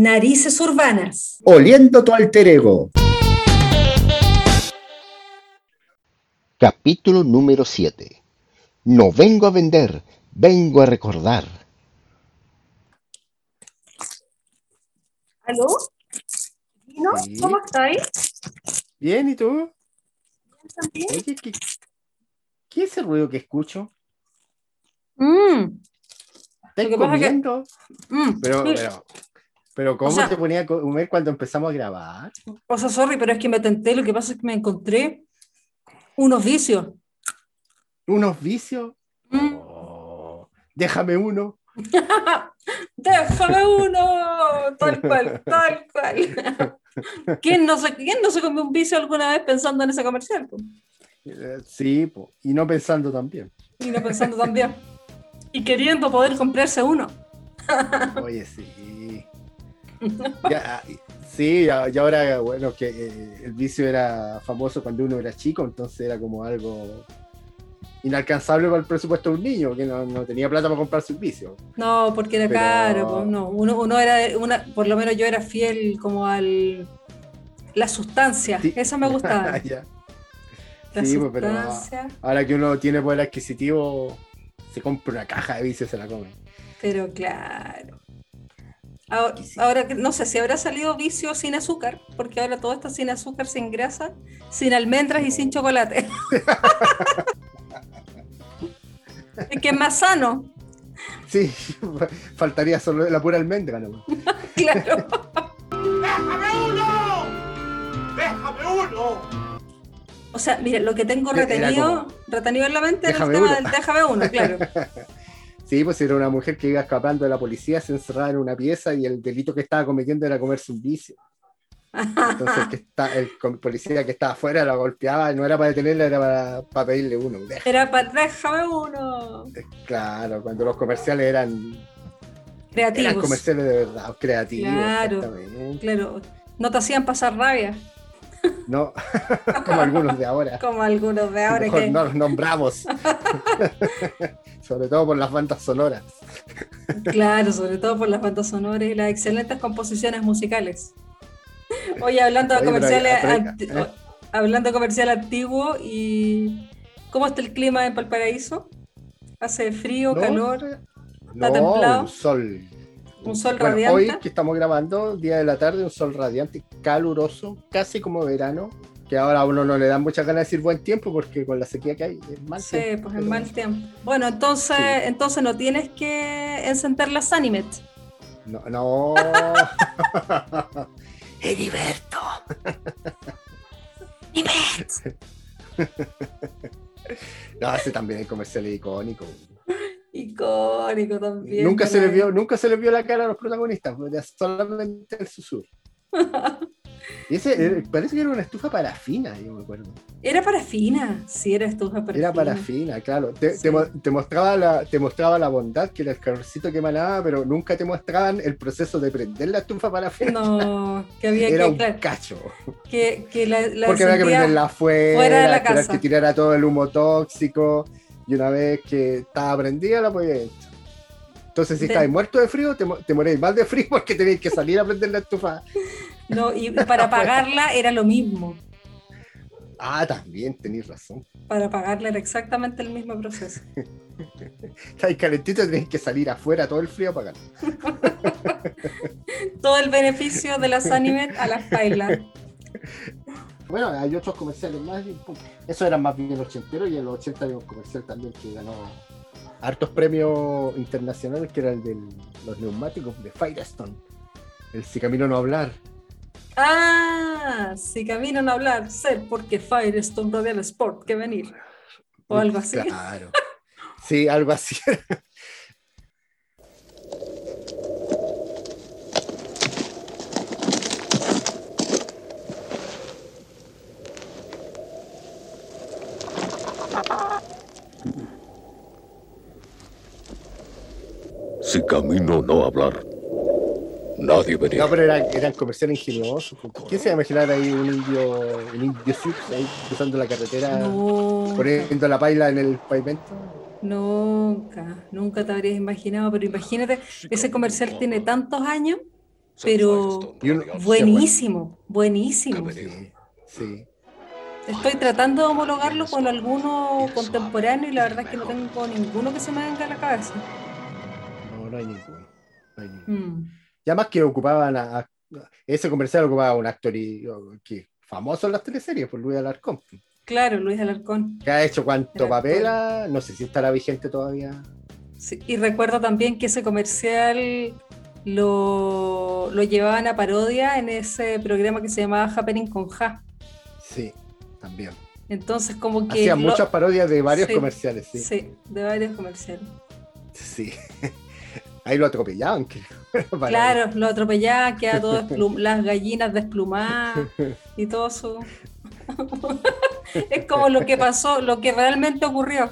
Narices urbanas. Oliendo tu alter ego. Capítulo número 7. No vengo a vender, vengo a recordar. ¿Aló? ¿No? Sí. ¿Cómo estáis? Bien, ¿y tú? ¿También? Oye, ¿qué, qué es ese ruido que escucho? Mm, ¿Estás Lo que comiendo? mm. Pero, pero, pero ¿cómo O sea- te ponía a comer cuando empezamos a grabar? O sea, sorry, pero es que me tenté, lo que pasa es que me encontré unos vicios. ¿Unos vicios? Mm. Oh, déjame uno. Déjame uno, tal cual, tal cual. ¿Quién no, se, ¿Quién no se comió un vicio alguna vez pensando en ese comercial? Eh, sí, po, y no pensando también. Y no pensando también. Y queriendo poder comprarse uno. Oye, sí. Ya, y- sí, y ahora, bueno, que eh, el vicio era famoso cuando uno era chico, entonces era como algo inalcanzable para el presupuesto de un niño, que no, no tenía plata para comprarse un vicio. No, porque era Pero- caro. po, no. Uno, uno era, una, por lo menos yo era fiel como al. La sustancia, Sí. esa me gustaba. Ya. La Sí, pues, pero-. Ahora que uno tiene poder adquisitivo, se compra una caja de vicios y se la come. Pero claro. Ahora, ahora que- no sé si habrá salido vicio sin azúcar, porque ahora todo está sin azúcar, sin grasa, sin almendras y sin chocolate. es que es más sano, Sí, faltaría solo la pura almendra, ¿no? claro. ¡Déjame uno! ¡Déjame uno! O sea, mira, lo que tengo retenido, como, retenido en la mente era el tema uno. del déjame uno, claro. Sí, pues era una mujer que iba escapando de la policía, se encerraba en una pieza y el delito que estaba cometiendo era comerse un vicio. Entonces el, que está, el com- policía que estaba afuera la golpeaba, no era para detenerla, era para, para pedirle uno. Deja- Era para déjame uno. Claro, cuando los comerciales eran, eran Creativos. comerciales de verdad, creativos. Claro. Claro. No te hacían pasar rabia, No, como algunos de ahora. como algunos de ahora Mejor que. no los nombramos. Sobre todo por las bandas sonoras. Claro, sobre todo por las bandas sonoras y las excelentes composiciones musicales. Oye, hablando de comerciales, ¿eh? hablando de comercial antiguo y ¿cómo está el clima en Valparaíso? ¿Hace frío, No, calor, No, templado? un sol. Un sol Bueno, radiante? hoy que estamos grabando, día de la tarde, un sol radiante, caluroso, casi como verano, que ahora a uno no le dan muchas ganas de decir buen tiempo porque con la sequía que hay es mal Sí, tiempo, pues en pero- mal tiempo. Bueno, entonces, Sí. entonces no tienes que encender las Animet. No, no. Heriberto. No, ese también es comercial icónico. Icónico también. Nunca se, les vio, nunca se les vio la cara a los protagonistas, pues, era solamente el susurro. Y ese eh, parece que era una estufa parafina, yo me acuerdo. Era parafina, sí, era estufa parafina. Era parafina, claro. Te, Sí. te mo- te mostraba la, te mostraba la bondad, que era el calorcito que emanaba, pero nunca te mostraban el proceso de prender la estufa parafina. No, que había era que, un claro, cacho. que, que la, la Porque había que prenderla afuera, fuera de la casa. que tirara todo el humo tóxico, y una vez que estaba prendida la podías echar. Entonces, si De- estabas muerto de frío, te, te moréis más de frío porque tenéis que salir a prender la estufa. No, y para apagarla era lo mismo. Ah, también tenéis razón. Para apagarla era exactamente el mismo proceso. Estáis calentito, tenéis que salir afuera todo el frío a apagar. Todo el beneficio de las Animet a las bailas. Bueno, hay otros comerciales más. y, pum, Eso era más bien ochentero y en los 80 había un comercial también que ganó hartos premios internacionales, que era el de los neumáticos de Firestone. El Si Camino No Hablar. Ah, si camino a hablar, ser porque Firestone Radial Sport que venir. O algo así. Claro. Sí, algo así. Si camino no hablar, nadie verá. No, pero eran, eran comerciales ingeniosos. ¿Quién se va a imaginar ahí un indio, un indio Sioux ahí cruzando la carretera, Nunca, poniendo la paila en el pavimento? nunca, nunca te habrías imaginado, pero imagínate, ese comercial tiene tantos años pero buenísimo, buenísimo. Sí. Estoy tratando de homologarlo con alguno contemporáneo y la verdad es que no tengo ninguno que se me venga a la cabeza. No, no hay ninguno. no hay ninguno. Mm. Y además que ocupaban a, a- ese comercial ocupaba un actor y, que famoso en las teleseries, por Luis Alarcón, Claro, Luis Alarcón. que ha hecho cuánto papel, ha- no sé si estará vigente todavía. Sí, y recuerdo también que ese comercial lo, lo llevaban a parodia en ese programa que se llamaba Happening con Ja. Sí, también. Entonces, como que. Hacían lo- muchas parodias de varios Sí, comerciales, sí. Sí, de varios comerciales. Sí. Ahí lo atropellaban, Claro, lo atropellaban, queda todo las gallinas desplumadas y todo eso. es como lo que pasó, lo que realmente ocurrió.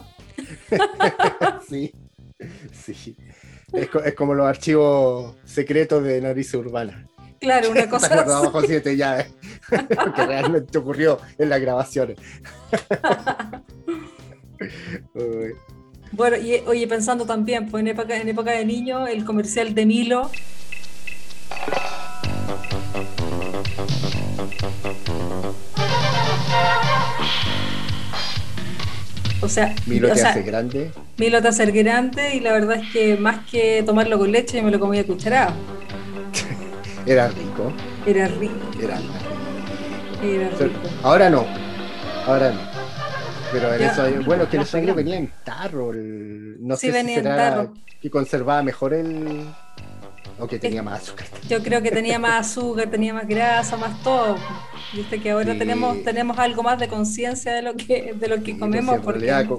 Sí. Sí. Es, co- es como los archivos secretos de Nariz Urbana. Claro, una cosa guardado así. bajo siete llaves. Lo que realmente ocurrió en las grabaciones. Bueno, y oye, pensando también, pues en época, en época de niño, el comercial de Milo. O sea, Milo o te sea, hace grande. Milo te hace grande y la verdad es que más que tomarlo con leche, yo me lo comía cucharado. Era rico. Era rico, Era rico. era rico. Ahora no. Ahora no. Pero en eso, bueno, que el sangre venía en tarro. el- no Sí, sé si en será tarro. que conservaba mejor el. O que tenía más azúcar. Yo creo que tenía más azúcar, tenía más grasa, más todo. Viste que ahora Sí. tenemos, tenemos algo más de conciencia de lo que, de lo que Sí, comemos. pues, en realidad,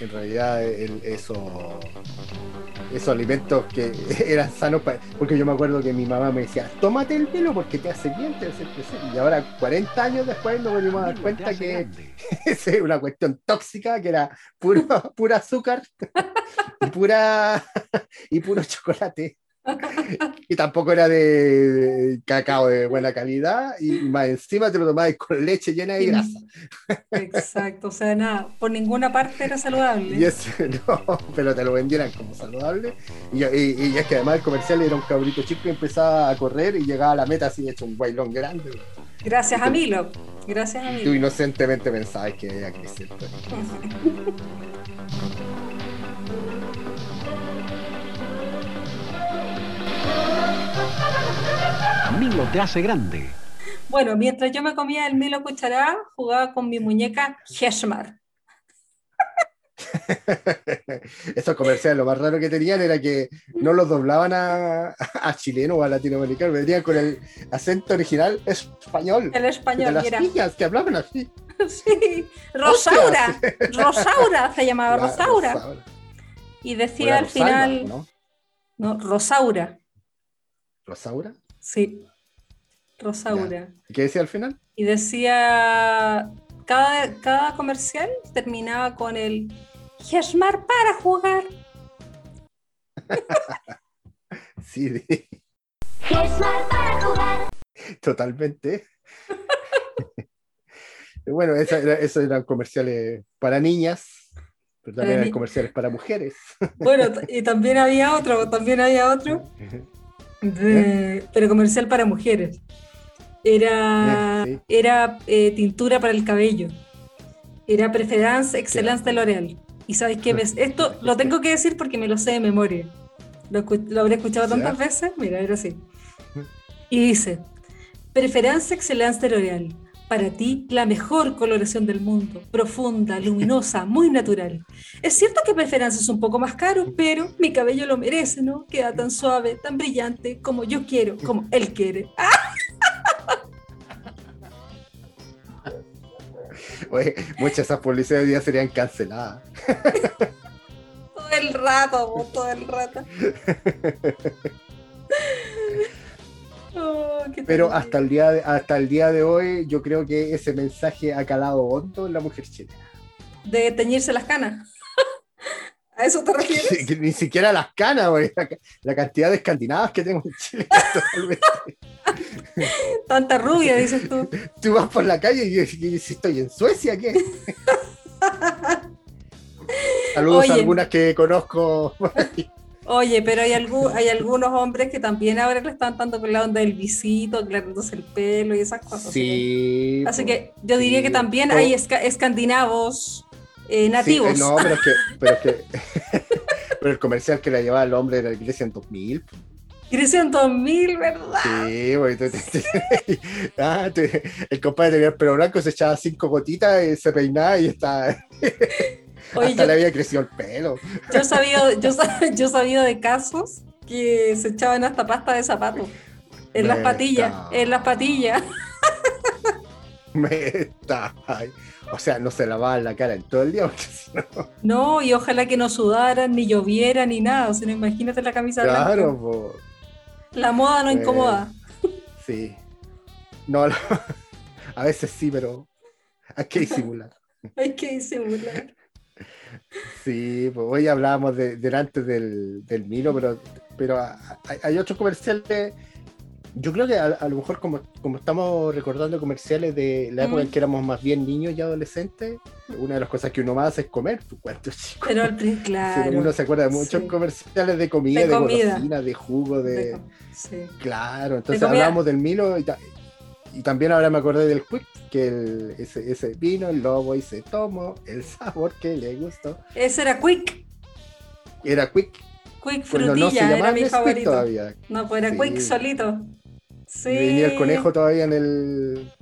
En realidad, el- eso, esos alimentos que eran sanos, porque yo me acuerdo que mi mamá me decía, tómate el pelo porque te hace bien, te hace crecer. Y ahora, 40 años después, nos venimos a dar cuenta que es una cuestión tóxica, que era puro, pura azúcar y, pura, y puro chocolate. Y tampoco era de, cacao de buena calidad, y más encima te lo tomabas con leche llena de grasa. Exacto, o sea, nada, por ninguna parte era saludable. Y eso, no, pero te lo vendieran como saludable. Y, y- y es que además el comercial era un cabrito chico que empezaba a correr y llegaba a la meta así hecho un bailón grande. Gracias a Milo, gracias a Y tú Milo. inocentemente pensabas que iba a Milo te hace grande. Bueno, mientras yo me comía el Milo cucharada, jugaba con mi muñeca Heshmar. Esos comerciales, lo más raro que tenían era que no los doblaban a, a chileno o a latinoamericano, venían con el acento original español. El de español las y era. niñas que hablaban así. Sí, Rosaura, Rosaura se llamaba La Rosaura. Rosaura. Y decía al Rosalba, final, ¿no? no, Rosaura, ¿Rosaura? sí, Rosaura. ¿Y qué decía al final? Y decía, cada, cada comercial terminaba con el Heshmar para jugar. Sí, de- totalmente. bueno, esa era- esos eran comerciales para niñas, pero Para también eran comerciales para mujeres. Bueno, y también había otro, también había otro, de- pero comercial para mujeres. Era, Sí. era eh, tintura para el cabello. Era Preference Excellence de L'Oreal. Y sabes qué esto lo tengo que decir porque me lo sé de memoria. Lo, lo habré escuchado tantas veces. Mira, era así. Y dice: Preference Excellence de L'Oreal. Para ti, la mejor coloración del mundo. Profunda, luminosa, muy natural. Es cierto que Preference es un poco más caro, pero mi cabello lo merece, ¿no? Queda tan suave, tan brillante, como yo quiero, como él quiere. ¡Ah! Oye, muchas de esas publicidades hoy día serían canceladas. Todo el rato, po, todo el rato. Oh, Pero hasta el, día de, hasta el día de hoy yo creo que ese mensaje ha calado hondo en la mujer chilena. De teñirse las canas. ¿A eso te refieres? Que Ni siquiera las canas, güey. La, la cantidad de escandinavas que tenemos en Chile. totalmente- Tanta rubia, dices tú. Tú vas por la calle y yo dices, estoy en Suecia, ¿qué? Saludos a algunas que conozco. Oye, pero hay, algu- hay algunos hombres que también ahora le están dando con la onda del visito, aclarándose el pelo y esas cosas. Sí. Así que yo diría sí. que también hay esca- escandinavos eh, nativos. eh, no, pero es que. Pero, es que pero el comercial que la llevaba el hombre de la iglesia en 2000. Po. Crecen 2000, ¿verdad? Sí, güey. ah, el compadre tenía el pelo blanco, se echaba cinco gotitas y se peinaba y está, Oye, hasta yo, le había crecido el pelo. yo he sabido, yo, yo sabido de casos que se echaban hasta pasta de zapato. En las patillas, está- en las patillas. Me está. ay. O sea, no se lavaban la cara en todo el día, porque si no. No, y ojalá que no sudaran, ni lloviera, ni nada. O sea, no, imagínate la camisa Claro, blanca. po. La moda no Eh, incomoda. Sí. No, no, a veces sí, pero hay que disimular. Hay que disimular. Sí, pues hoy hablábamos de, delante del, del Milo, pero, pero hay, hay otros comerciales. Yo creo que a, a lo mejor como, como estamos recordando comerciales de la época en Mm. que éramos más bien niños y adolescentes, una de las cosas que uno más hace es comer, pues cuánto chico. Pero claro. uno se acuerda de muchos sí. comerciales de comida, De de, comida. golosinas, de jugo, de... De sí. Claro, entonces comida. hablábamos del Milo y, ta- y también ahora me acordé del Quick, que el- ese, ese vino, el lobo y se tomó el sabor que le gustó. Ese era Quick. Era Quick, Quick frutilla no se era mi favorito. todavía. No, pues era Sí. Quick solito. Sí. Venía el conejo todavía en el...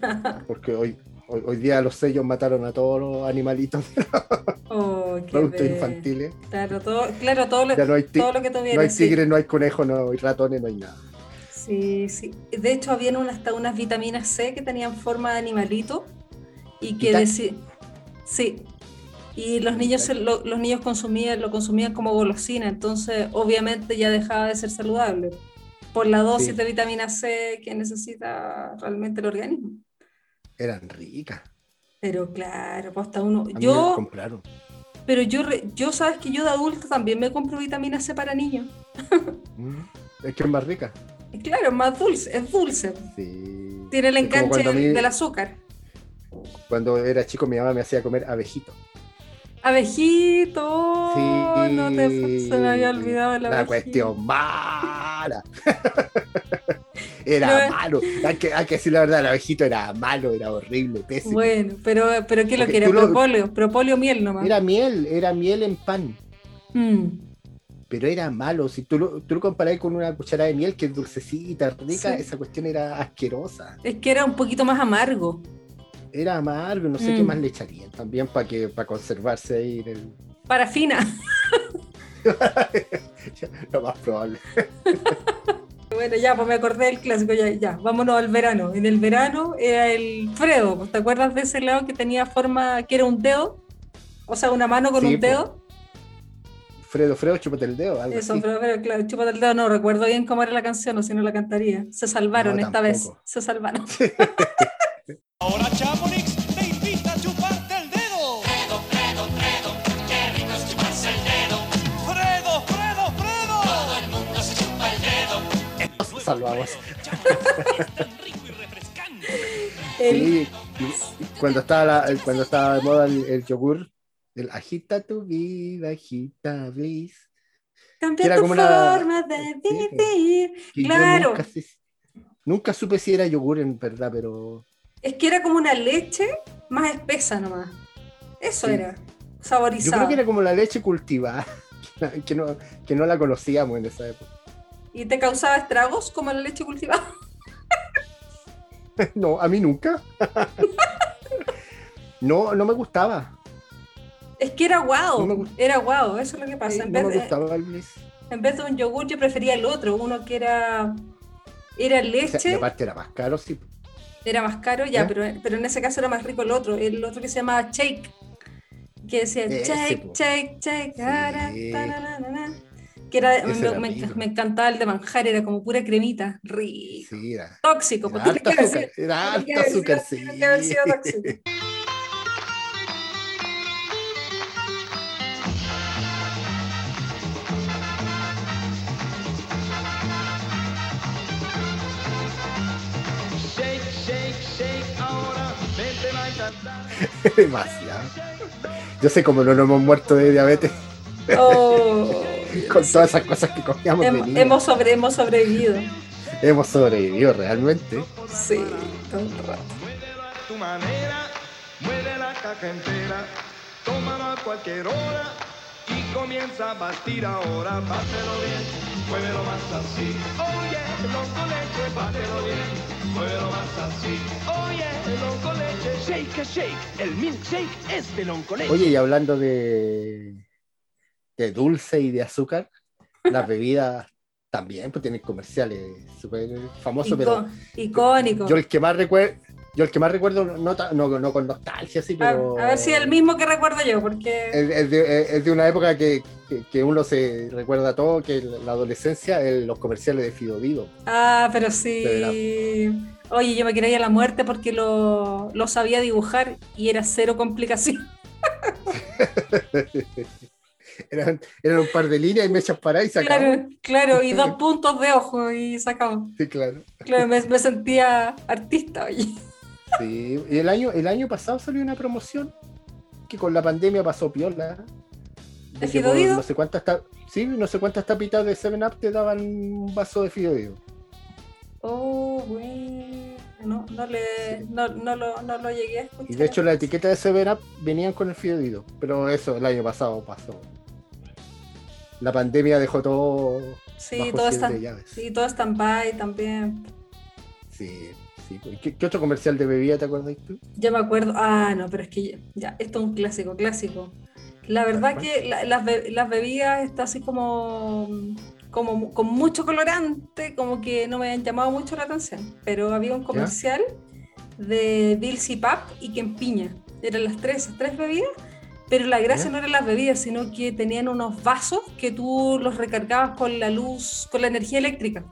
Porque hoy, hoy, hoy día los sellos mataron a todos los animalitos de Oh, productos infantiles. Claro, todo, claro, todo lo, no todo lo que tuviera. no hay sí. tigres, no hay conejos, no hay ratones, no hay nada. Sí, sí. De hecho, habían una- hasta unas vitaminas C que tenían forma de animalito y que ¿Vita- decían. Sí. Y los niños, se lo, los niños consumían, lo consumían como golosina, entonces obviamente ya dejaba de ser saludable por la dosis Sí. de vitamina C que necesita realmente el organismo. Eran ricas. Pero claro, pues hasta uno. A mí me Yo, compraron. pero yo, yo sabes que yo de adulta también me compro vitamina C para niños. Mm, Es que es más rica. Claro, es más dulce, es dulce. Sí. Tiene el enganche mí- del azúcar. Cuando era chico, mi mamá me hacía comer abejito. Abejito, Sí. no te se me había olvidado la abejita. cuestión mala. era No malo. Hay que, hay que decir la verdad, el abejito era malo, era horrible, pésimo. Bueno, pero, pero ¿qué lo tú lo- Propóleo, propóleo miel nomás. Era miel, era miel en pan. Mm, Pero era malo. Si tú lo, tú lo comparás con una cucharada de miel que es dulcecita, rica, Sí. esa cuestión era asquerosa. Es que era un poquito más amargo. Era amargo, no sé qué Mm. más le echarían también para que para conservarse ahí en el. Parafina. Lo más probable. Bueno, ya, pues me acordé del clásico, ya, ya, vámonos al verano. En el verano era el Fredo, pues, ¿te acuerdas de ese helado que tenía forma, que era un dedo? O sea, una mano con Sí, un pues, dedo. Fredo, Fredo, chúpate el dedo, algo Eso, así. pero, pero claro, chúpate el dedo, no recuerdo bien cómo era la canción, o si no la cantaría. Se salvaron No, esta vez, se salvaron. Ahora Chamonix Salvamos. Tan rico y refrescante. El- Sí, cuando estaba, la- cuando estaba de moda el, el yogur, el agita tu vida, agita bliss. Cambia era tu como una- forma de Sí. vivir. Claro. nunca, supe si era yogur en verdad, pero Es que era como una leche más espesa nomás. Eso Sí. era. yo creo que era como la leche cultivada, que no, que no la conocíamos en esa época. ¿Y te causaba estragos como la leche cultivada? No, a mí nunca. No, no me gustaba. Es que era guau. No era guau, eso es lo que pasa. En, no vez me de, gustaba el bliss. en vez de un yogur, yo prefería el otro, uno que era. Era O sea, leche, y aparte era más caro, sí. era más caro, ya, ¿Ya? pero, pero en ese caso era más rico el otro, el otro que se llamaba shake. Que decía shake, shake, shake. Que era, me, era me- me encantaba el de manjar, era como pura cremita, rico. Sí, era. Tóxico, Era haber azúcar, era sido- azúcar, sí. Demasiado. Yo sé cómo no nos hemos muerto de diabetes. Oh, con todas esas cosas que comíamos de Hem- niños. hemos, sobre, hemos sobrevivido. Hemos sobrevivido realmente. Sí, todo el rato. A tu manera, mueve la caja entera, tómalo a cualquier hora y comienza a batir ahora. Bátelo bien, muévelo más así. Oye, los con leche, bátelo bien, muévelo más así. Oye, los con leche, Shake, shake. El milkshake es de Loncoleche. Oye, y hablando de, de dulce y de azúcar, las bebidas también pues tienen comerciales súper famosos, pero Ico- icónico. yo el que más recuerdo, yo el que más recuerdo, no, no, no con nostalgia, sí, pero a ver si el mismo que recuerdo yo, porque es, es de, es de una época que, que, que uno se recuerda todo, que la adolescencia, el- los comerciales de Fido Dido. Ah, pero sí. Oye, yo me quería ir a la muerte porque lo, lo sabía dibujar y era cero complicación. eran, eran un par de líneas y mechas paradas y acabó. Claro, claro, y dos puntos de ojo y sacamos. Sí, claro. Claro, me, me sentía artista, oye. Sí, y el año, el año pasado salió una promoción que con la pandemia pasó piola. ¿De que por? No sé cuántas ta- sí, no sé cuántas tapitas de 7-Up te daban un vaso de Fido Dido. Oh, bueno. No, no, le, no, no, lo, no lo llegué a escuchar. Y de hecho la etiqueta de 7-Up venían con el Fido Dido. Pero eso el año pasado pasó. La pandemia dejó todo Sí, bajo todo está, llaves. sí, todo está en by también. Sí, sí. ¿Qué, qué otro comercial de bebida te acuerdas tú? Ya me acuerdo. Ah, no, pero es que ya, ya, esto es un clásico, clásico. La verdad que la- las, be- las bebidas está así como, como con mucho colorante, como que no me han llamado mucho la atención. Pero había un comercial de Bills y Pap y Piña. Eran las tres, tres bebidas. Pero la gracia no eran las bebidas, sino que tenían unos vasos que tú los recargabas con la luz, con la energía eléctrica.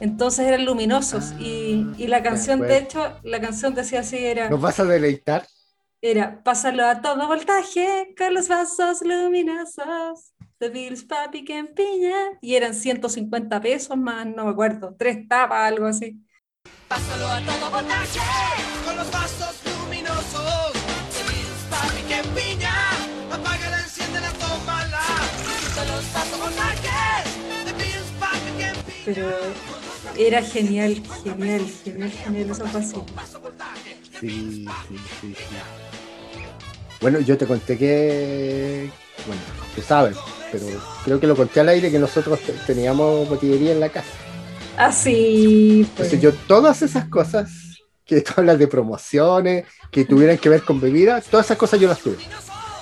Entonces eran luminosos. y, y la canción, de hecho, la canción decía así, era... ¿Nos vas a deleitar? Era, pásalo a todo voltaje con los vasos luminosos de Bills Papi que empiña. Y eran 150 pesos más, no me acuerdo, tres tapas, algo así. Pásalo a todo voltaje con los vasos luminosos. Pero era genial, genial, genial, genial esa pasión. Sí, sí, sí, sí. Bueno, yo te conté que. Bueno, tú sabes, pero creo que lo conté al aire que nosotros te- teníamos botillería en la casa. Así, pues. Entonces, yo todas esas cosas que tú hablas de promociones, que tuvieran que ver con bebidas, todas esas cosas yo las tuve.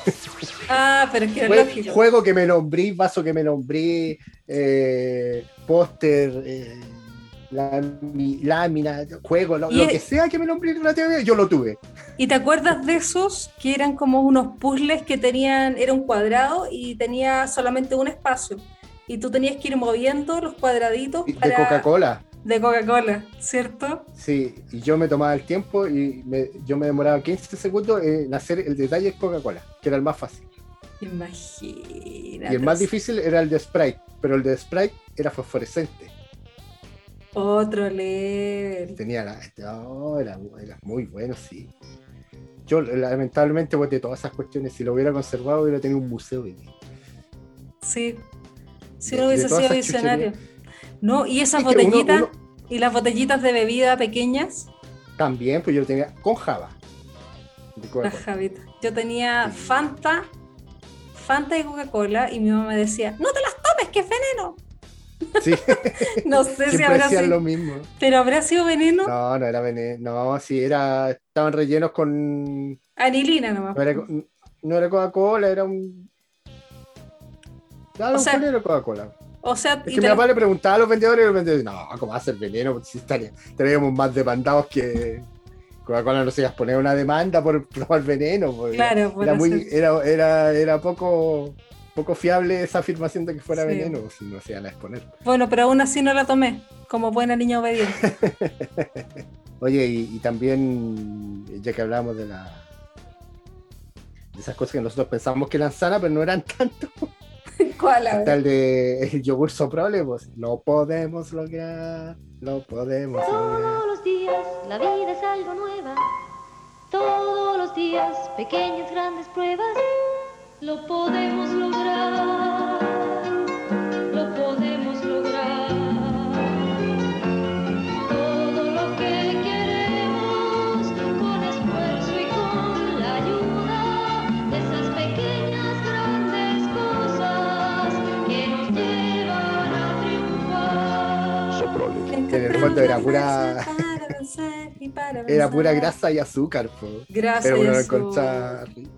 Ah, pero es que Jue- lógico. juego que me nombré, vaso que me nombré, eh, póster, eh, lámina, juego, lo, Y lo es- que sea que me nombré relativamente, yo lo tuve. ¿Y te acuerdas de esos que eran como unos puzzles que tenían, era un cuadrado y tenía solamente un espacio? Y tú tenías que ir moviendo los cuadraditos De Coca-Cola. De Coca-Cola, ¿cierto? Sí, y yo me tomaba el tiempo y me- yo me demoraba 15 segundos en hacer el detalle de Coca-Cola, que era el más fácil. Imagínate. Y el más difícil era el de Sprite, pero el de Sprite era fosforescente. Otro level. Tenía la. oh, era, era muy bueno, sí. Yo lamentablemente boté todas esas cuestiones. Si lo hubiera conservado, hubiera tenido un museo. Sí. Si De- no hubiese de sido visionario. No, y esas Es botellitas, uno- y las botellitas de bebida pequeñas, También, pues yo lo tenía con Java. las javitas. Yo tenía. Fanta, Fanta y Coca-Cola, y mi mamá me decía, no te las tomes, que es veneno. Sí, No sé si habrá sido, lo mismo. pero habrá sido veneno. No, no era veneno. No, sí, era. Estaban rellenos con. Anilina nomás. No era, no era Coca-Cola, era un. Claro, O sea, ¿cuál era Coca-Cola? O sea, Es que mi papá le preguntaba a los vendedores y los vendedores, no, ¿cómo va a ser veneno? Si estaría- estaríamos más demandados que Coca-Cola no se iba a poner una demanda por probar veneno. porque Claro, era, muy, era, era, era poco, poco fiable esa afirmación de que fuera Sí. veneno, si no se iban a exponer. Bueno, pero aún así no la tomé, como buena niña obediente. Oye, y, y también, ya que hablábamos de la de esas cosas que nosotros pensábamos que eran sanas, pero no eran tanto. ¿Cuál? A ver? Está el de el yogur soprole, pues lo podemos lograr, lo podemos lograr. Todos los días la vida es algo nueva. Todos los días pequeñas, grandes pruebas. Lo podemos lograr. Fondo era pura- y Era pura grasa y azúcar, po. Grasa Pero y lo azúcar. encontraba rico.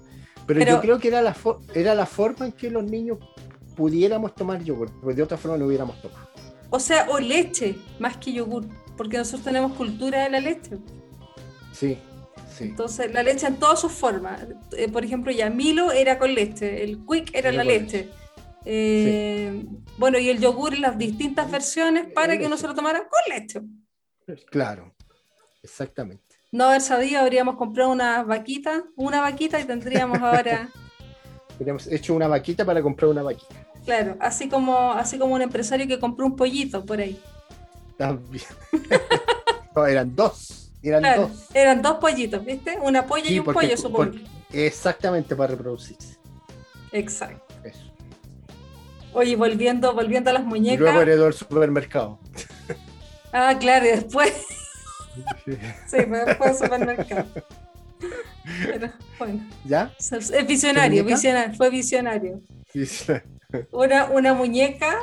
Pero, Pero- yo creo que era la, era la forma en que los niños pudiéramos tomar yogur, porque de otra forma no hubiéramos tomado. O sea, o leche, más que yogur, porque nosotros tenemos cultura de la leche. Sí, sí. Entonces, la leche en todas sus formas. Eh, por ejemplo, ya Milo era con leche, el Quick era Era la leche. Eh, Bueno, y el yogur en las distintas versiones para que uno se lo tomara con leche. Claro, exactamente. No haber sabido, habríamos comprado una vaquita, una vaquita y tendríamos ahora, Hubiéramos hecho una vaquita para comprar una vaquita. claro, así como, así como un empresario que compró un pollito por ahí. También. no, eran dos. Eran Claro, dos. eran dos pollitos, ¿viste? Una polla Sí, y un porque- pollo, supongo. porque- Exactamente para reproducirse. Exacto. Eso. Oye, volviendo, volviendo a las Y muñecas. luego heredó el supermercado. Ah, claro, y después. sí, fue después del supermercado. Pero, bueno, ¿Ya? es visionario, fue visionario. Sí, sí. Una, una muñeca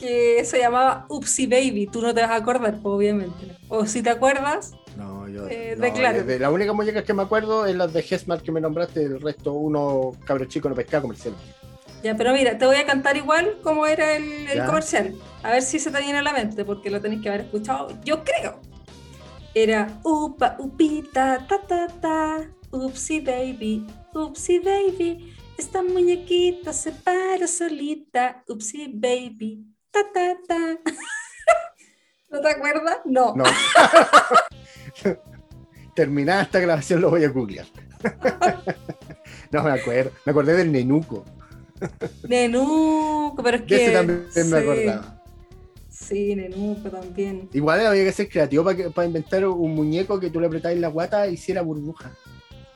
que se llamaba Upsy Baby, tú no te vas a acordar, pues, obviamente. O si te acuerdas, No, yo. Eh, no, declaro. de la única muñeca que me acuerdo es las de Hesmar que me nombraste, el resto uno cabro chico no pescaba comercial. Ya, pero mira, te voy a cantar igual como era el, el comercial. A ver si se te viene a la mente, porque lo tenéis que haber escuchado, yo creo. Era upa, upita, ta, ta, ta, upsy baby, upsy baby. Esta muñequita se para solita, upsy baby, ta, ta, ta. ¿No te acuerdas? No. No. Terminada esta grabación lo voy a googlear. no me acuerdo. Me acordé del nenuco. Nenuco, pero es De que. ese también me sí. acordaba. Sí, Nenuco también. Igual había que ser creativo para, para inventar un muñeco que tú le apretabas la guata y hiciera burbuja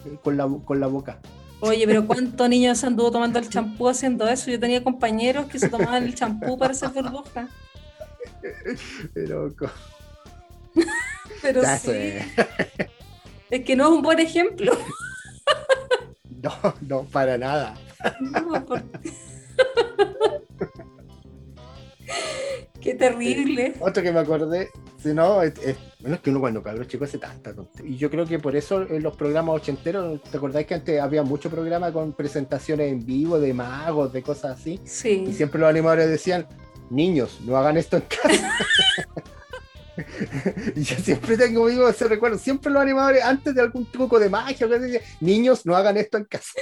eh, con la, con la boca. Oye, pero ¿cuántos niños se anduvo tomando el champú haciendo eso? Yo tenía compañeros que se tomaban el champú para hacer burbuja. Pero Pero ya sí, sé. es que no es un buen ejemplo. No, no, para nada. No, por- Qué terrible. Otro que me acordé, si no, es, es- bueno, es que uno cuando cabrón chico hace tanta tontería. Y yo creo que por eso en los programas ochenteros, ¿te acordáis que antes había mucho programa con presentaciones en vivo de magos, de cosas así? Y Sí. siempre los animadores decían, niños, no hagan esto en casa. y yo siempre tengo ese recuerdo. Siempre los animadores, antes de algún truco de magia, niños, no hagan esto en casa.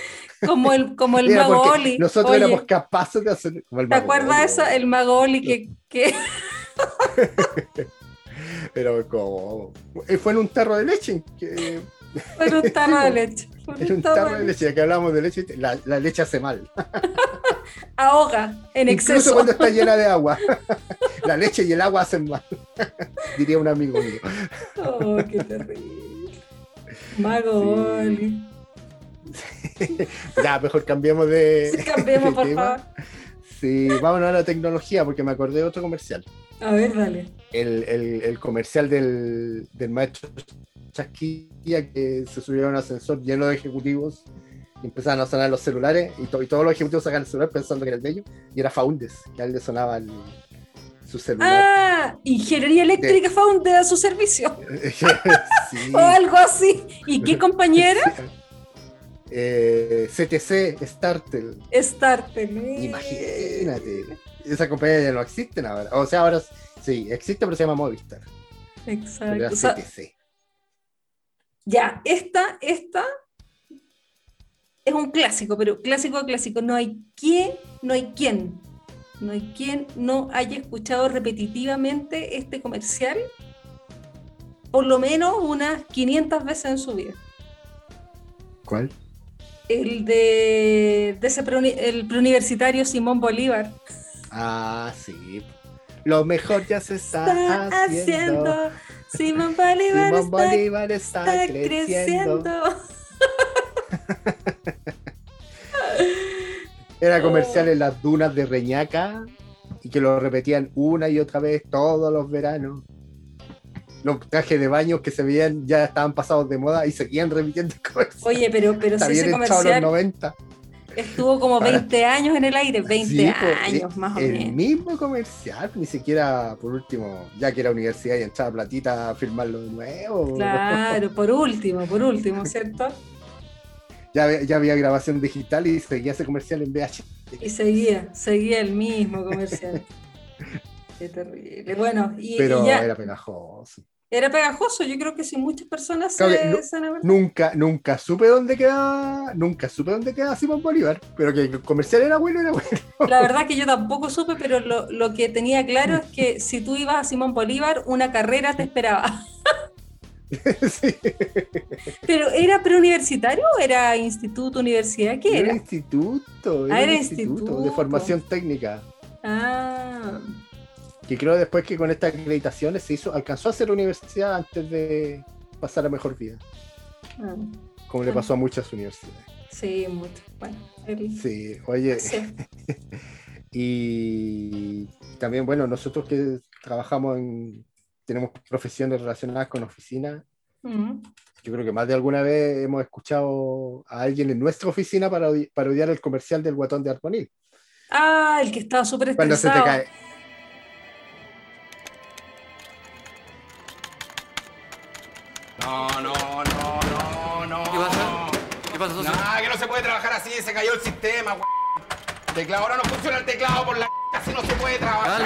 Como el, como el Era mago porque Oli. nosotros Oye, éramos capaces de hacer. como el ¿Te acuerdas eso? El mago Oli que, que Pero como. eh, Fue en un tarro de leche. Que, fue en un tarro de leche. En un tarro de leche, ya que hablamos de leche, la, la leche hace mal. Ahoga en Incluso exceso. cuando está llena de agua. La leche y el agua hacen mal. Diría un amigo mío. Oh, qué terrible. Mago Sí. Ya, mejor cambiemos de. Sí, cambiemos, de por tema. favor. Sí, vámonos a la tecnología, porque me acordé de otro comercial. A ver, dale. El, el- el comercial del, del maestro Chasquilla que se subió a un ascensor lleno de ejecutivos y empezaban a sonar los celulares y, to- y todos los ejecutivos sacan el celular pensando que era el de ellos y era Faundes, que a él le sonaba el- su celular. Ah, Ingeniería Eléctrica Found a su servicio. Sí. O algo así. ¿Y qué compañera? Eh, CTC Startel. Startel. eh. Imagínate. Esa compañía ya no existe ahora. O sea, ahora sí, existe, pero se llama Movistar. Exacto. O sea, CTC. ya, esta, esta es un clásico, pero clásico clásico. No hay quien, no hay quien, no hay quien no haya escuchado repetitivamente este comercial por lo menos unas 500 veces en su vida. ¿Cuál? El de, de ese preuni- el preuniversitario Simón Bolívar. Ah, sí. Lo mejor ya se está, Está haciendo. haciendo. Simón Bolívar Simón está, Bolívar está, está creciendo. creciendo. Era comercial en las dunas de Reñaca y que lo repetían una y otra vez todos los veranos. Los trajes de baño que se veían ya estaban pasados de moda y seguían repitiendo el comercial. Oye, pero, pero Está si bien ese los comercial, 90. Estuvo como 20 años en el aire, 20 Sí, pues, años el- más o el menos. mismo comercial, ni siquiera por último, ya que era universidad y entraba platita a firmarlo de nuevo. Claro, por último, por último, ¿cierto? Ya, ya había grabación digital y seguía ese comercial en VH. Y seguía, seguía el mismo comercial. Qué terrible. Bueno, y, y Pero ya era pegajoso. era pegajoso. Yo creo que si muchas personas Claro se, no- se Nunca, nunca supe dónde quedaba, nunca supe dónde quedaba Simón Bolívar, pero que el comercial era bueno, era bueno. La verdad que yo tampoco supe, pero lo, lo que tenía claro es que si tú ibas a Simón Bolívar, una carrera te esperaba. Sí. ¿Pero era preuniversitario o era instituto, universidad? ¿Qué Era era? instituto, era, Ah, era instituto, de formación técnica. Ah, Que creo después que con estas acreditaciones se hizo, alcanzó a ser universidad antes de pasar a mejor vida, ah, como le pasó a muchas universidades. sí, mucho. Bueno, el- Sí, oye, sí. y también, bueno, nosotros que trabajamos en, tenemos profesiones relacionadas con oficina, Mm. yo creo que más de alguna vez hemos escuchado a alguien en nuestra oficina para parodiar el comercial del guatón de Arponil. Ah, el que estaba súper Cuando se te cae. No, no, no, no, no. ¿Qué pasa? ¿Qué pasa, socio? Nah, que no se puede trabajar así, se cayó el sistema, we- Teclado, ahora no funciona el teclado por la así no se puede trabajar.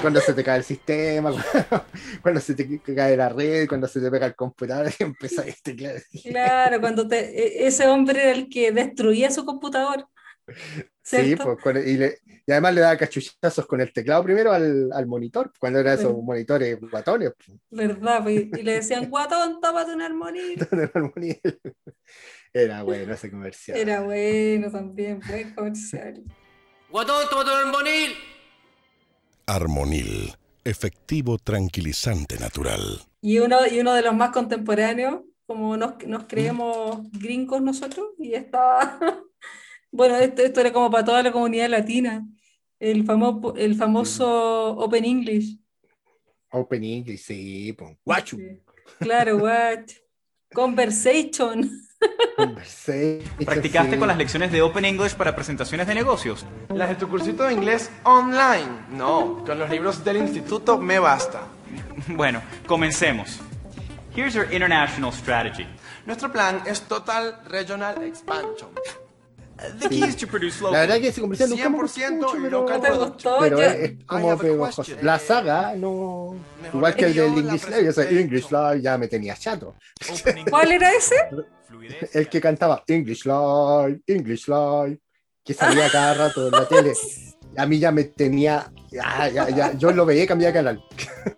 Cuando se te cae el sistema, cuando se te cae la red, cuando se te pega el computador y empieza a teclar. Claro, cuando te, e- ese hombre era el que destruía su computador. Sí, pues, y, le- y además le daba cachuchazos con el teclado primero al, al monitor, cuando eran esos monitores guatones. pues, ¿Verdad? pues, Y le decían, guatón, tápate un moni- Era bueno ese comercial. Era bueno también, buen comercial. Guatón, tómate un armonil. Armonil, efectivo tranquilizante natural. Y uno, y uno de los más contemporáneos, como nos, nos creemos gringos nosotros, y estaba, bueno, esto, esto era como para toda la comunidad latina, el famoso, el famoso Open English. Open English, sí, pues. Guachu. Claro, what? Conversation. Conversation, ¿Practicaste con las lecciones de Open English para presentaciones de negocios? Las de tu cursito de inglés online. No, con los libros del instituto me basta. Bueno, comencemos. Here's your international strategy. Nuestro plan es Total Regional Expansion. The key is to produce La local. verdad que ese comercial nunca me gustó 100% mucho, pero, local pero Yo- es, es como pegajoso. La saga, no. Mejor Igual que el del la English Live, o sea. English Live ya me tenía chato. ¿Cuál era ese? El que cantaba English Live, English Live, que salía cada rato en la tele. A mí ya me tenía. Ya, ya, ya, yo lo veía y cambiaba de canal.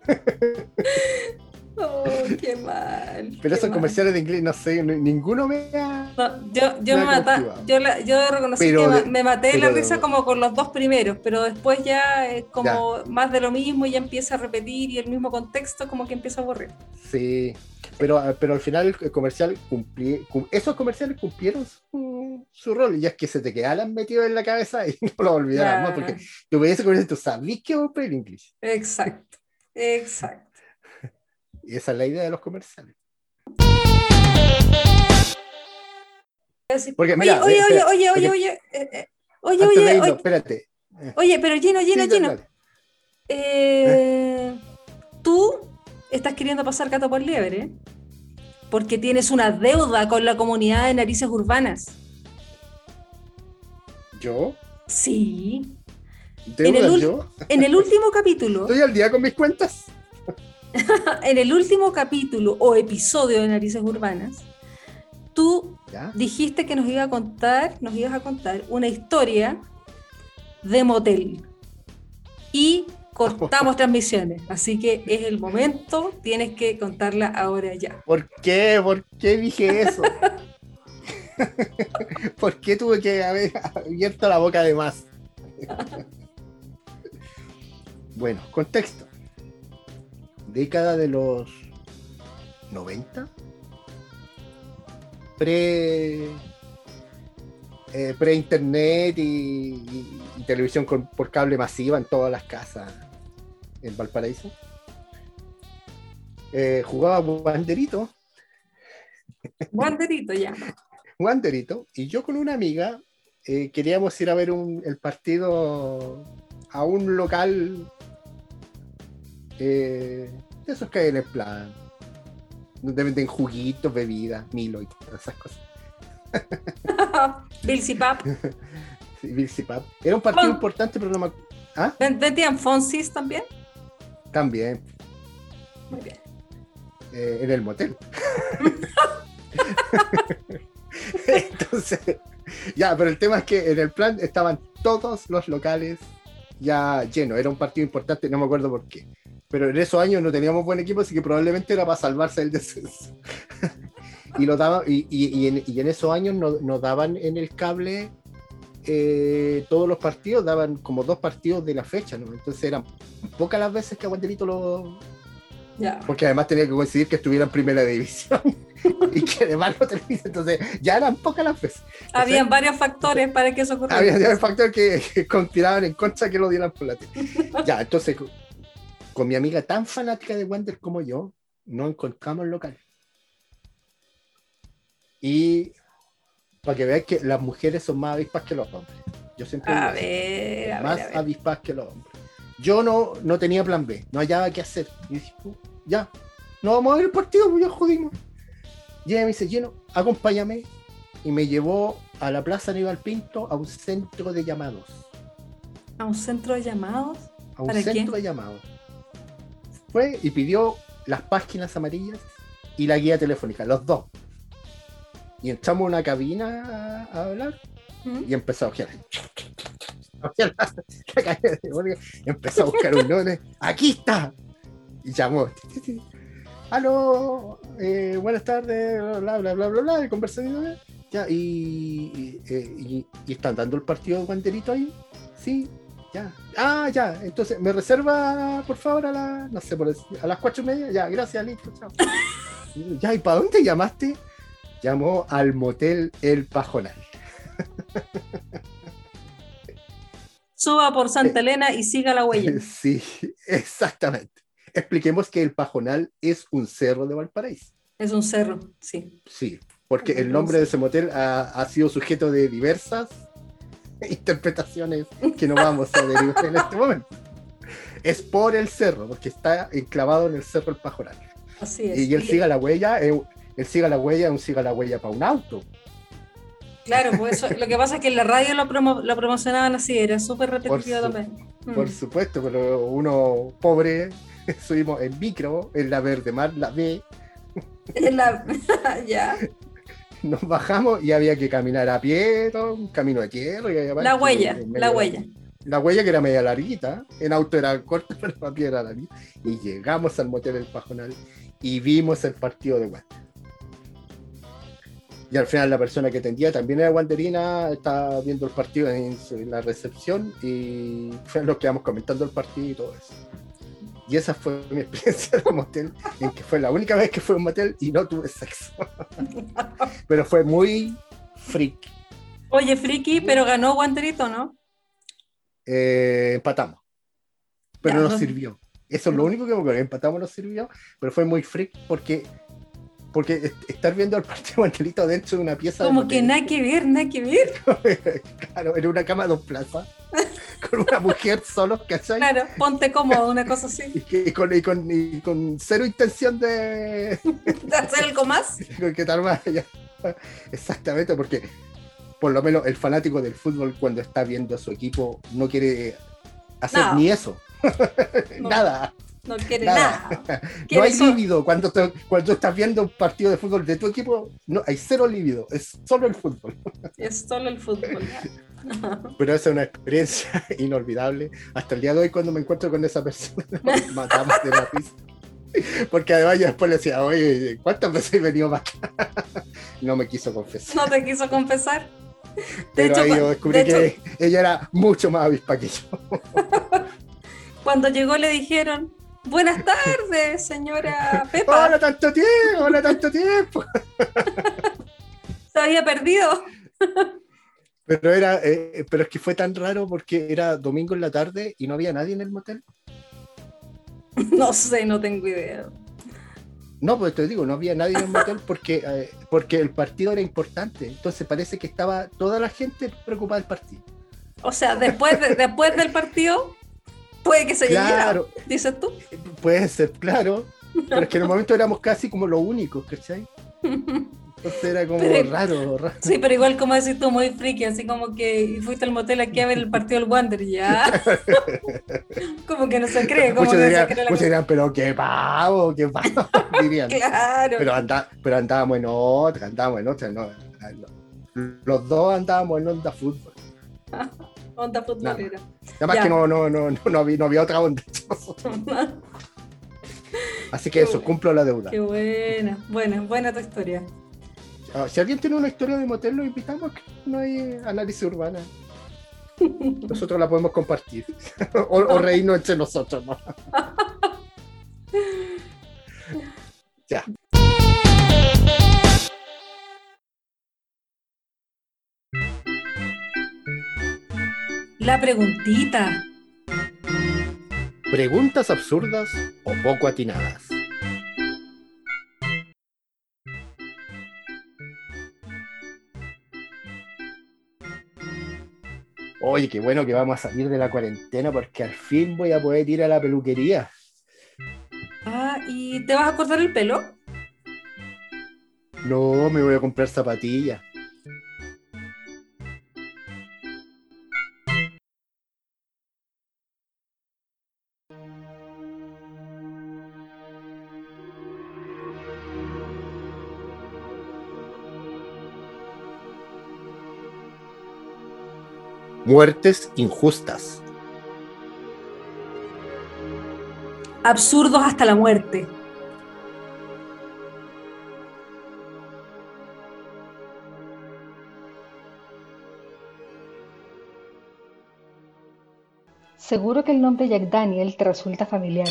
Oh, qué mal. Pero qué esos mal. comerciales de inglés, no sé, ninguno me ha. No, yo, yo, Me cautivado. yo, la- yo reconocí Pero que de- me maté la risa como con los dos primeros, pero después ya es como más de lo mismo y ya empieza a repetir y el mismo contexto como que empieza a aburrir. Sí. Pero, pero al final el comercial cumplí, cum- esos comerciales cumplieron su, su rol. Y es que se te quedaran metidos en la cabeza y no lo olvidaras más. Porque tú veías ese comercial y tú sabías que iba a el English. Exacto, exacto. Y esa es la idea de los comerciales. Porque, oye, mira, oye, oye, espera, oye, oye, oye, eh, eh, oye, oye, irnos, oye, espérate. oye, pero Gino, Gino, Sí, eh, tú estás queriendo pasar gato por liebre porque tienes una deuda con la comunidad de narices urbanas. ¿Yo? Sí. ¿Deudas el ul- yo? En el último capítulo, ¿Estoy al día con mis cuentas? en el último capítulo o episodio de Narices Urbanas, tú ¿Ya? dijiste que nos iba a contar, nos ibas a contar una historia de motel. Y cortamos transmisiones. Así que es el momento, tienes que contarla ahora ya. ¿Por qué? ¿Por qué dije eso? ¿Por qué tuve que haber abierto la boca de más? bueno, contexto. Década de los 90. Pre. eh, pre-internet y, y- y televisión con- por cable masiva en todas las casas en Valparaíso. Eh, jugaba banderito Wanderito ya. Wanderito, y yo con una amiga eh, queríamos ir a ver un- el partido a un local eh, de esos que hay en el plan, donde venden juguitos, bebidas, Milo y todas esas cosas. Bilsi Pap. Sí. Era un partido importante, pero no me ¿Ah? ¿Ven- ¿Vendían Fonsis también? También, Muy bien. eh, en el motel. Entonces, ya, pero el tema es que en el plan estaban todos los locales ya llenos. Era un partido importante, no me acuerdo por qué. Pero en esos años no teníamos buen equipo, así que probablemente era para salvarse del descenso. y, lo daban, y, y- y en, y en esos años no- nos daban en el cable eh, todos los partidos, daban como dos partidos de la fecha, ¿no? Entonces eran pocas las veces que Aguantelito lo, Ya. porque además tenía que coincidir que estuviera en primera división y que además no tenía, entonces ya eran pocas las veces. Habían varios factores para que eso ocurriera. Había había un factor que, que conspiraban en contra que lo dieran por la tele. Ya, entonces con, mi amiga tan fanática de Wander como yo, no encontramos local. Y para que veáis que las mujeres son más avispas que los hombres. Yo siempre A digo ver, a más ver, avispas que los hombres. Yo no, no tenía plan B, no hallaba qué hacer. Y dije, "Uh, ya, no vamos a ver el partido, pues ya jodimos. Y ella me dice, lleno, acompáñame. Y me llevó a la Plaza Aníbal Pinto a un centro de llamados. ¿A un centro de llamados? A un ¿Para centro de llamados. Fue y pidió las páginas amarillas y la guía telefónica, los dos. Y entramos a una cabina a, a hablar ¿Mm? y empezó a ojear. Empezó a buscar un nombre. ¡Aquí está! Y llamó. ¡Aló! eh, buenas tardes, bla, bla, bla, bla, bla, de conversación. Ya, y, y, eh, y- y están dando el partido de Guanderito ahí. Sí, ya. Ah, ya. Entonces, ¿me reserva, por favor, a las, no sé, por decir, a las cuatro y media? Ya, gracias, listo, chao. ya, ¿y para dónde llamaste? Llamó al motel El Pajonal. Suba por Santa Elena y siga la huella. Sí, exactamente. Expliquemos que El Pajonal es un cerro de Valparaíso. Es un cerro, sí. Sí, porque el nombre de ese motel ha, ha sido sujeto de diversas interpretaciones que no vamos a derivar en este momento. Es por el cerro, porque está enclavado en el cerro El Pajonal. Así es. Y él siga la huella, eh, él siga la huella, un siga la huella para un auto. Claro, pues eso, lo que pasa es que en la radio lo, promo- lo promocionaban así, era súper repetitivo su- también. Mm. Por supuesto, pero uno pobre, subimos en micro, en la Verde Mar, la B, En la- ya. nos bajamos y había que caminar a pie, todo, un camino de tierra. y La huella, medio la huella. La huella que era media larguita, en auto era corta, pero a pie era larguita. Y llegamos al motel del Pajonal y vimos el partido de Wander. Y al final la persona que atendía también era Wanderina, estaba viendo el partido en, en la recepción y fue lo que íbamos comentando el partido y todo eso. Y esa fue mi experiencia de motel, en que fue la única vez que fue a un motel y no tuve sexo. Pero fue muy freak. Oye, friki, pero ganó Guanterito, ¿no? Eh, empatamos. Pero Ya, nos no. sirvió. Eso es lo único que me acuerdo. Empatamos nos sirvió, pero fue muy freak porque, porque est- estar viendo al partido Mantelito dentro de una pieza. de Como motel, que nada que ver, nada que ver. claro, en una cama de dos plazas, con una mujer solo, ¿cachai? Claro, ponte cómodo, una cosa así. Y, que- y con, y, con, y con cero intención de, ¿De hacer algo más? que tal más. ya. Exactamente, porque por lo menos el fanático del fútbol cuando está viendo a su equipo no quiere hacer No. ni eso. No. Nada. No quiere Nada. nada. No hay solo- líbido cuando, te- cuando estás viendo un partido de fútbol de tu equipo, no hay cero líbido, es solo el fútbol. Es solo el fútbol. Pero esa es una experiencia inolvidable. Hasta el día de hoy, cuando me encuentro con esa persona, nos matamos de la risa. Porque además yo después le decía, oye, ¿cuántas veces he venido más? No me quiso confesar. No te quiso confesar. De Pero hecho, ahí yo descubrí de que hecho- ella era mucho más avispa que yo. Cuando llegó le dijeron, buenas tardes, señora Pepa. ¡Hola, tanto tiempo! ¡Hola, tanto tiempo! Se había perdido. Pero, era, eh, pero es que fue tan raro porque era domingo en la tarde y no había nadie en el motel. No sé, no tengo idea. No, pues te digo, no había nadie en el motel porque, eh, porque el partido era importante. Entonces parece que estaba toda la gente preocupada del partido. O sea, después, de- después del partido, puede que se Claro. llenara, dices tú. Puede ser, claro. Pero es que en el momento éramos casi como los únicos, ¿cachai? Entonces era como Pero- raro, raro. Sí, pero igual como decís tú, muy friki, así como que fuiste al motel aquí a ver el partido del Wander, ya. como que no se cree, como Muchos que no dirían, se cree la muchos dirían, pero qué pavo, qué pavo, dirían. Claro. Pero, anda, pero andábamos en otra, andábamos en otra. No, no. Los dos andábamos en onda fútbol. Onda futbolera. Además Ya. que no, no, no, no, había, no había otra onda. Así que eso, cumplo la deuda. Qué buena, buena, buena tu historia. Ah, Si alguien tiene una historia de motel, lo invitamos. que No hay análisis urbana. Nosotros la podemos compartir. o, o reírnos entre nosotros. ¿no? ya. La preguntita. Preguntas absurdas o poco atinadas. Oye, qué bueno que vamos a salir de la cuarentena porque al fin voy a poder ir a la peluquería. Ah, ¿y te vas a cortar el pelo? No, me voy a comprar zapatillas. Muertes injustas. Absurdos hasta la muerte. Seguro que el nombre Jack Daniel te resulta familiar.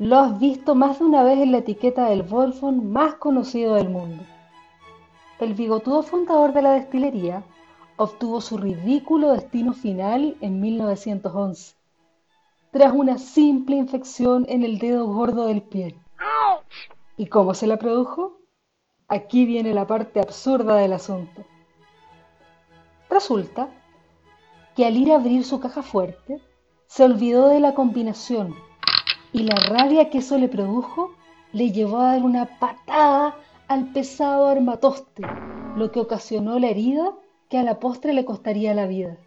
Lo has visto más de una vez en la etiqueta del Volfon más conocido del mundo. El bigotudo fundador de la destilería obtuvo su ridículo destino final en 1911, tras una simple infección en el dedo gordo del pie. ¿Y cómo se la produjo? Aquí viene la parte absurda del asunto. Resulta que al ir a abrir su caja fuerte, se olvidó de la combinación y la rabia que eso le produjo le llevó a dar una patada al pesado armatoste, lo que ocasionó la herida que a la postre le costaría la vida.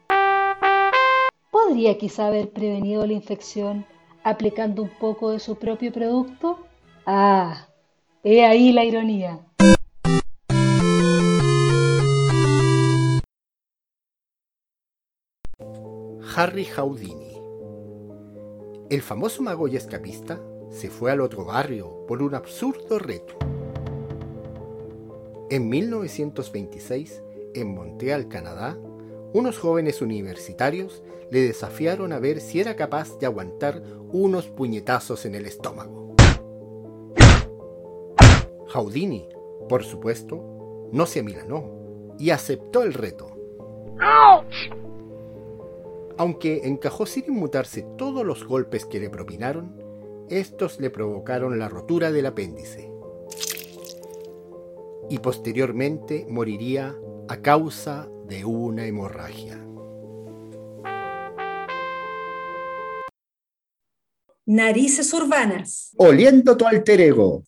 ¿Podría quizá haber prevenido la infección aplicando un poco de su propio producto? Ah, he ahí la ironía. Harry Houdini. El famoso mago y escapista se fue al otro barrio por un absurdo reto. En 1926, en Montreal, Canadá, unos jóvenes universitarios le desafiaron a ver si era capaz de aguantar unos puñetazos en el estómago. Houdini, por supuesto, no se amilanó y aceptó el reto. Aunque encajó sin inmutarse todos los golpes que le propinaron, estos le provocaron la rotura del apéndice. Y posteriormente moriría a causa de una hemorragia. Narices urbanas. Oliendo tu alter ego.